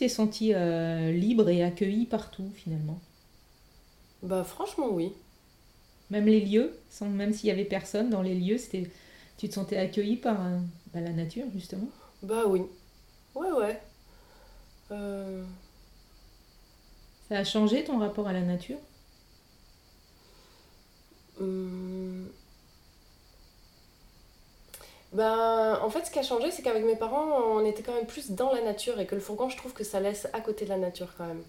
[SPEAKER 1] T'es senti euh, libre et accueilli partout finalement?
[SPEAKER 2] Bah franchement oui.
[SPEAKER 1] Même les lieux, sans, même s'il y avait personne dans les lieux, c'était, tu te sentais accueilli par euh, bah, la nature justement?
[SPEAKER 2] Bah oui. Ouais ouais. Euh,
[SPEAKER 1] Ça a changé ton rapport à la nature?
[SPEAKER 2] Hum. Ben, en fait, ce qui a changé, c'est qu'avec mes parents, on était quand même plus dans la nature et que le fourgon, je trouve que ça laisse à côté de la nature quand même.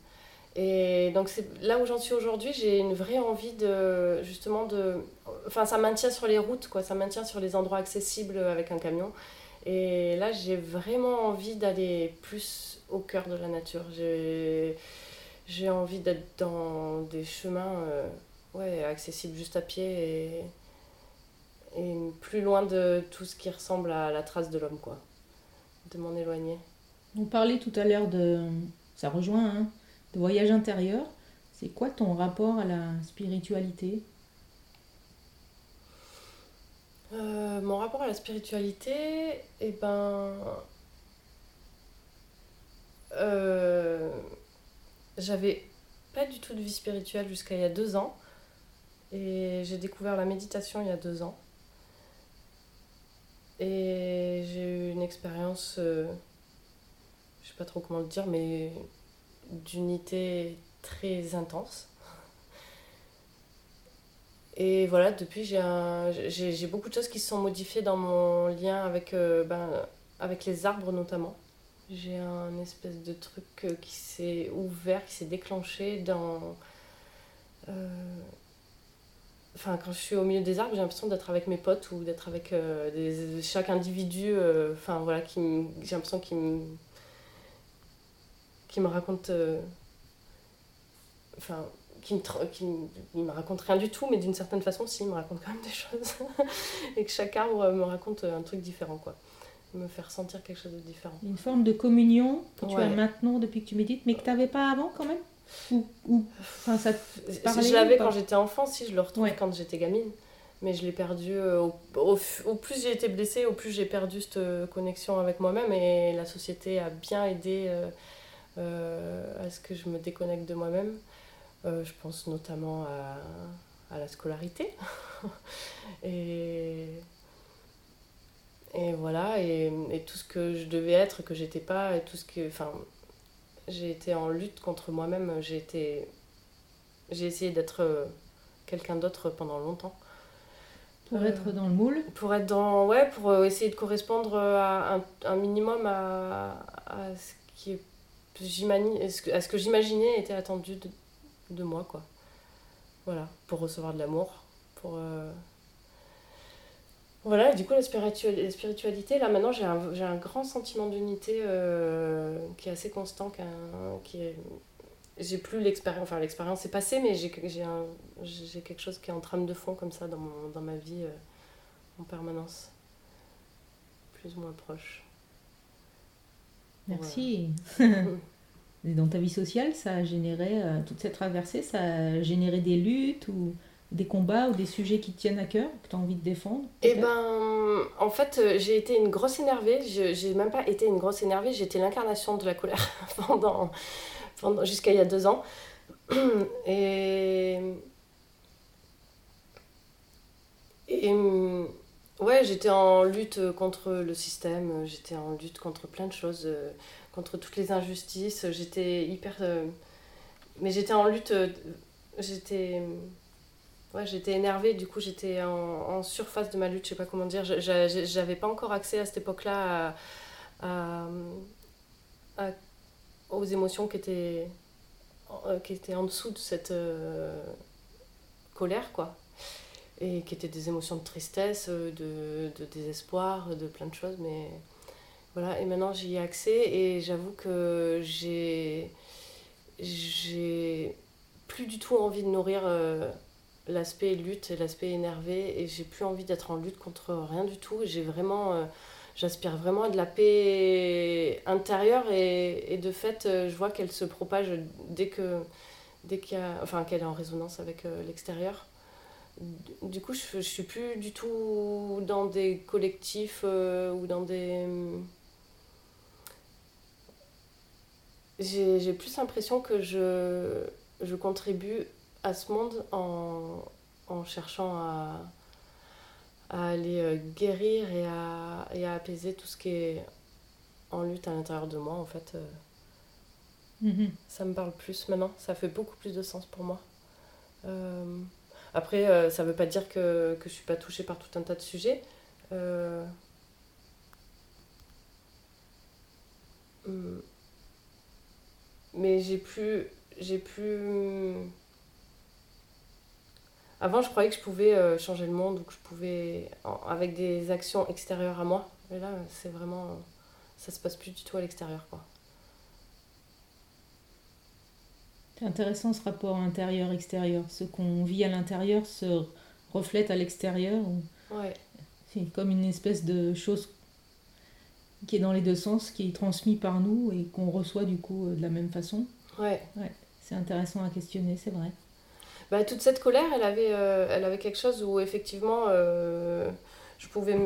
[SPEAKER 2] Et donc, c'est là où j'en suis aujourd'hui, j'ai une vraie envie de, justement, de. Enfin, ça maintient sur les routes, quoi, ça maintient sur les endroits accessibles avec un camion. Et là, j'ai vraiment envie d'aller plus au cœur de la nature. J'ai envie d'être dans des chemins euh, ouais, accessibles juste à pied et, et plus loin de tout ce qui ressemble à la trace de l'homme, quoi. De m'en éloigner.
[SPEAKER 3] On parlait tout à l'heure de. Ça rejoint, hein, de voyage intérieur. C'est quoi ton rapport à la spiritualité?
[SPEAKER 2] Euh, mon rapport à la spiritualité, eh ben. euh, J'avais pas du tout de vie spirituelle jusqu'à il y a deux ans. Et j'ai découvert la méditation il y a deux ans. Et j'ai eu une expérience, euh, je sais pas trop comment le dire, mais d'unité très intense. Et voilà, depuis, j'ai beaucoup de choses qui se sont modifiées dans mon lien avec, euh, ben, avec les arbres notamment. J'ai un espèce de truc euh, qui s'est ouvert, qui s'est déclenché dans... euh, Enfin, quand je suis au milieu des arbres, j'ai l'impression d'être avec mes potes ou d'être avec euh, des- chaque individu. euh, Enfin, voilà, qui j'ai l'impression qu'il me, qui me raconte... euh, Enfin, qui me, tra- qui me, il me raconte rien du tout, mais d'une certaine façon, si, il me raconte quand même des choses. et que chaque arbre me raconte un truc différent, quoi. Me faire sentir quelque chose de différent.
[SPEAKER 3] Une forme de communion que tu as maintenant depuis que tu médites, mais que tu n'avais pas avant quand même? Enfin, ça parlait
[SPEAKER 2] Je l'avais quand j'étais enfant, si, je le retrouvais
[SPEAKER 3] Ouais.
[SPEAKER 2] quand j'étais gamine. Mais je l'ai perdu. euh, au, au, au plus j'ai été blessée, au plus j'ai perdu cette euh, connexion avec moi-même. Et la société a bien aidé euh, euh, à ce que je me déconnecte de moi-même. Euh, je pense notamment à, à la scolarité. et, et voilà, et, et tout ce que je devais être, que j'étais pas, et tout ce que. Enfin, j'ai été en lutte contre moi-même. J'ai été. J'ai essayé d'être euh, quelqu'un d'autre pendant longtemps.
[SPEAKER 3] pour
[SPEAKER 2] Euh,
[SPEAKER 3] être dans le moule
[SPEAKER 2] Pour être dans. Ouais, pour euh, essayer de correspondre à un, un minimum à, à ce qui est. à ce que- à ce que j'imaginais était attendu de, de moi, quoi. Voilà, pour recevoir de l'amour, pour. euh, Voilà, et du coup, la, spiritua- la spiritualité, là maintenant, j'ai un, j'ai un grand sentiment d'unité euh, qui est assez constant, qu'un- qui est. J'ai plus l'expérience, enfin l'expérience est passée, mais j'ai j'ai un- j'ai quelque chose qui est en trame de fond comme ça dans, mon- dans ma vie euh, en permanence. Plus ou moins proche.
[SPEAKER 3] Merci. Et dans ta vie sociale, ça a généré, euh, toute cette traversée, ça a généré des luttes ou des combats ou des sujets qui te tiennent à cœur, que tu as envie de défendre
[SPEAKER 2] Eh ben, en fait, euh, j'ai été une grosse énervée. Je- J'ai même pas été une grosse énervée, été l'incarnation de la colère pendant, pendant jusqu'à il y a deux ans. Et. Et. Ouais, j'étais en lutte contre le système, j'étais en lutte contre plein de choses, euh, contre toutes les injustices. J'étais hyper. euh, Mais j'étais en lutte. J'étais. Ouais, j'étais énervée, du coup j'étais en, surface de ma lutte, je sais pas comment dire. J'avais pas encore accès à cette époque-là aux émotions qui étaient, euh, qui étaient en dessous de cette euh, colère, quoi. Et qui étaient des émotions de tristesse, euh, de, désespoir, de plein de choses. Mais voilà, et maintenant j'y ai accès et j'avoue que j'ai. J'ai plus du tout envie de nourrir. L'aspect lutte et l'aspect énervé et j'ai plus envie d'être en lutte contre rien du tout. J'ai vraiment euh, j'aspire vraiment à de la paix intérieure et, et de fait euh, je vois qu'elle se propage dès que dès qu'il y a enfin qu'elle est en résonance avec euh, l'extérieur. Du coup je, je suis plus du tout dans des collectifs ou dans des j'ai j'ai plus l'impression que je je contribue à ce monde en, en cherchant à, à aller euh, guérir et à, et à apaiser tout ce qui est en lutte à l'intérieur de moi. En fait, euh,
[SPEAKER 3] Mhm.
[SPEAKER 2] ça me parle plus maintenant. Ça fait beaucoup plus de sens pour moi. Euh, après, euh, ça veut pas dire que, que je suis pas touchée par tout un tas de sujets. Euh, hum, mais j'ai plus j'ai plus avant je croyais que je pouvais euh, changer le monde ou que je pouvais en- avec des actions extérieures à moi Et là, c'est vraiment. Ça se passe plus du tout à l'extérieur, quoi.
[SPEAKER 1] C'est intéressant ce rapport intérieur-extérieur. Ce qu'on vit à l'intérieur se reflète à l'extérieur.
[SPEAKER 2] Ouais,
[SPEAKER 1] C'est comme une espèce de chose qui est dans les deux sens, qui est transmis par nous et qu'on reçoit du coup euh, de la même façon.
[SPEAKER 2] ouais.
[SPEAKER 1] C'est intéressant à questionner, c'est vrai.
[SPEAKER 2] Bah, toute cette colère, elle avait, euh, elle avait quelque chose où effectivement euh, je pouvais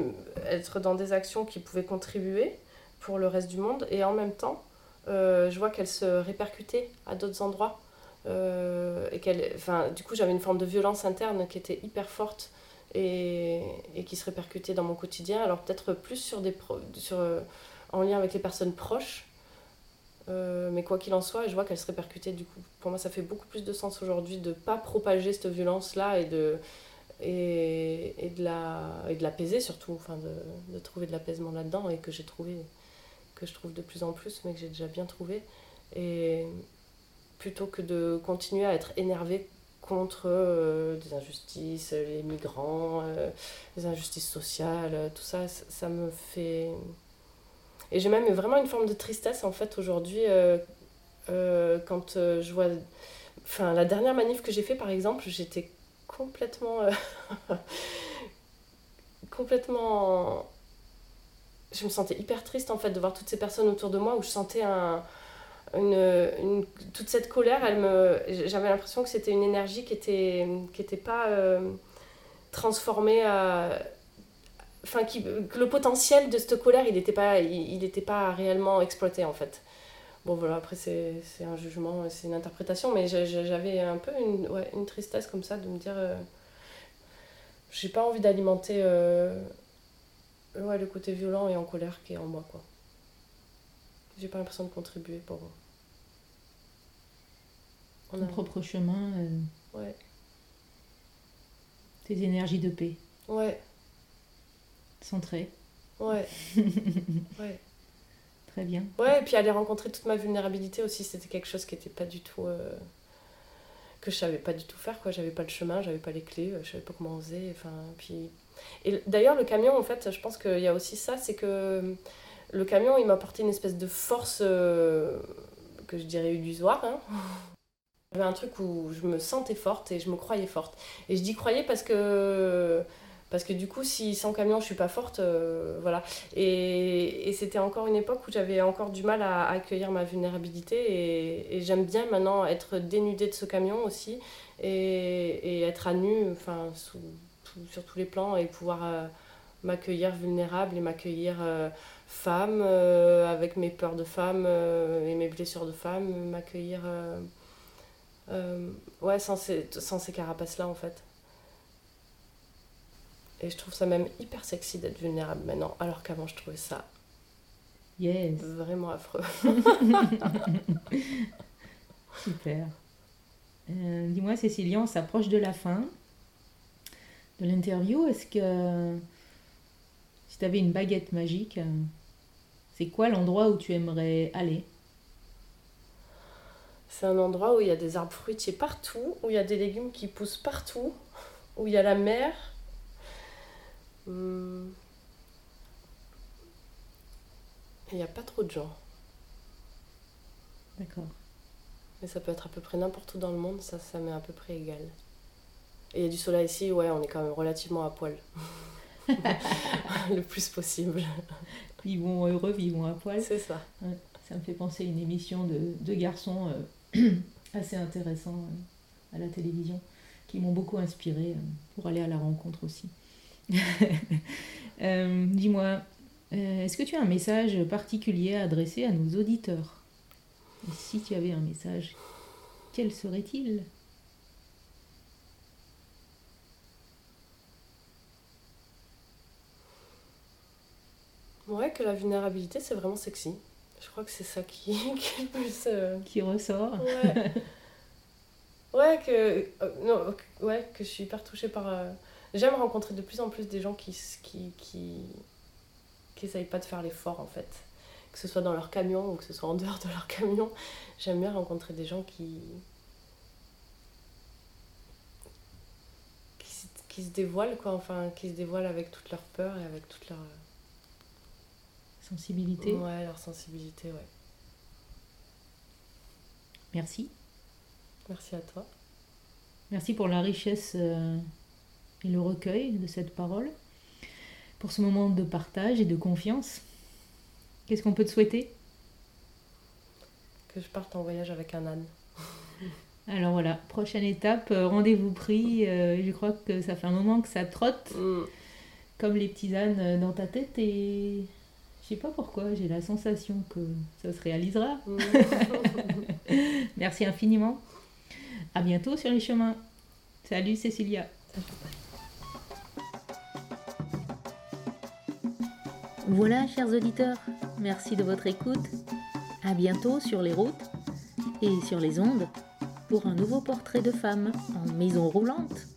[SPEAKER 2] être dans des actions qui pouvaient contribuer pour le reste du monde. Et en même temps euh, je vois qu'elle se répercutait à d'autres endroits et qu'elle, du coup j'avais une forme de violence interne qui était hyper forte et, et qui se répercutait dans mon quotidien. Alors peut-être plus sur des pro- sur, en lien avec les personnes proches euh, mais quoi qu'il en soit, je vois qu'elle se répercutait du coup. Pour moi, ça fait beaucoup plus de sens aujourd'hui de pas propager cette violence-là et de et, de la l'apaiser surtout, enfin de, de trouver de l'apaisement là-dedans et que j'ai trouvé que je trouve de plus en plus, mais que j'ai déjà bien trouvé. Et plutôt que de continuer à être énervée contre euh, des injustices, les migrants, euh, les injustices sociales, euh, tout ça, ça me fait et j'ai même vraiment une forme de tristesse en fait aujourd'hui euh, euh, quand euh, je vois. Enfin, la dernière manif que j'ai fait par exemple, j'étais complètement. complètement. Je me sentais hyper triste en fait de voir toutes ces personnes autour de moi où je sentais un. Une, toute cette colère, elle me, j'avais l'impression que c'était une énergie qui était, qui était pas transformée à, enfin qui, que le potentiel de cette colère il n'était pas il, il pas réellement exploité en fait. Bon voilà après c'est un jugement c'est une interprétation mais j'avais un peu une, ouais, une tristesse comme ça de me dire euh, j'ai pas envie d'alimenter euh, ouais, le côté violent et en colère qui est en moi quoi. J'ai pas l'impression de contribuer pour on
[SPEAKER 1] Ton
[SPEAKER 2] a-
[SPEAKER 1] propre chemin, euh,
[SPEAKER 2] ouais.
[SPEAKER 1] tes énergies de paix,
[SPEAKER 2] ouais
[SPEAKER 1] centrées.
[SPEAKER 2] ouais ouais
[SPEAKER 1] Très bien.
[SPEAKER 2] Ouais, et puis aller rencontrer toute ma vulnérabilité aussi, c'était quelque chose qui était pas du tout. euh, que je savais pas du tout faire, quoi. J'avais pas le chemin, j'avais pas les clés, euh, je savais pas comment oser. Enfin, puis. Et d'ailleurs, le camion, en fait, je pense qu'il y a aussi ça, c'est que le camion, il m'a apporté une espèce de force euh, que je dirais illusoire. Hein. Avait un truc où je me sentais forte et je me croyais forte. Et je dis croyais parce que. Parce que du coup, si sans camion, je suis pas forte, euh, voilà. Et, c'était encore une époque où j'avais encore du mal à, accueillir ma vulnérabilité. Et, j'aime bien maintenant être dénudée de ce camion aussi. Et, être à nu, enfin, sur tous les plans. Et pouvoir euh, m'accueillir vulnérable et m'accueillir euh, femme, avec mes peurs de femme et mes blessures de femme. M'accueillir. ouais, sans ces, sans ces carapaces-là, en fait. Et je trouve ça même hyper sexy d'être vulnérable maintenant, alors qu'avant je trouvais ça
[SPEAKER 1] Yes,
[SPEAKER 2] vraiment affreux.
[SPEAKER 1] super. Euh, Dis-moi, Cécilia, on s'approche de la fin de l'interview. Est-ce que si tu avais une baguette magique, euh, c'est quoi l'endroit où tu aimerais aller?
[SPEAKER 2] C'est un endroit où il y a des arbres fruitiers partout, où il y a des légumes qui poussent partout, où il y a la mer. Hmm. Il n'y a pas trop de gens.
[SPEAKER 1] D'accord.
[SPEAKER 2] Mais ça peut être à peu près n'importe où dans le monde, ça, ça m'est à peu près égal. Et il y a du soleil ici, ouais, on est quand même relativement à poil. le plus possible.
[SPEAKER 1] Vivons heureux, vivons à poil.
[SPEAKER 2] C'est ça.
[SPEAKER 1] Ça me fait penser à une émission de deux garçons euh, assez intéressants euh, à la télévision qui m'ont beaucoup inspiré euh, pour aller à la rencontre aussi. Euh, Dis-moi, euh, est-ce que tu as un message particulier à adresser à nos auditeurs? Et si tu avais un message, quel serait-il?
[SPEAKER 2] Ouais, que la vulnérabilité, c'est vraiment sexy. Je crois que c'est ça qui, qui est le plus. euh,
[SPEAKER 1] qui ressort
[SPEAKER 2] Ouais. ouais, que. euh, non, ouais, que je suis hyper touchée par. euh, J'aime rencontrer de plus en plus des gens qui. qui, qui, qui essayent pas de faire l'effort, en fait. Que ce soit dans leur camion ou que ce soit en dehors de leur camion. J'aime bien rencontrer des gens qui. qui, se- qui se dévoilent, quoi. Enfin, qui se dévoilent avec toute leur peur et avec toute leur.
[SPEAKER 1] sensibilité.
[SPEAKER 2] Ouais, leur sensibilité, ouais.
[SPEAKER 1] Merci.
[SPEAKER 2] Merci à toi.
[SPEAKER 1] Merci pour la richesse euh, et le recueil de cette parole, pour ce moment de partage et de confiance. Qu'est-ce qu'on peut te souhaiter?
[SPEAKER 2] Que je parte en voyage avec un âne.
[SPEAKER 1] Alors voilà, prochaine étape, euh, rendez-vous pris. euh, je crois que ça fait un moment que ça trotte
[SPEAKER 2] Mm.
[SPEAKER 1] comme les petits ânes euh, dans ta tête et je sais pas pourquoi, j'ai la sensation que ça se réalisera.
[SPEAKER 2] Mm.
[SPEAKER 1] Merci infiniment. À bientôt sur les chemins. Salut Cécilia.
[SPEAKER 4] Voilà, chers auditeurs, merci de votre écoute. À bientôt sur les routes et sur les ondes pour un nouveau portrait de femme en maison roulante.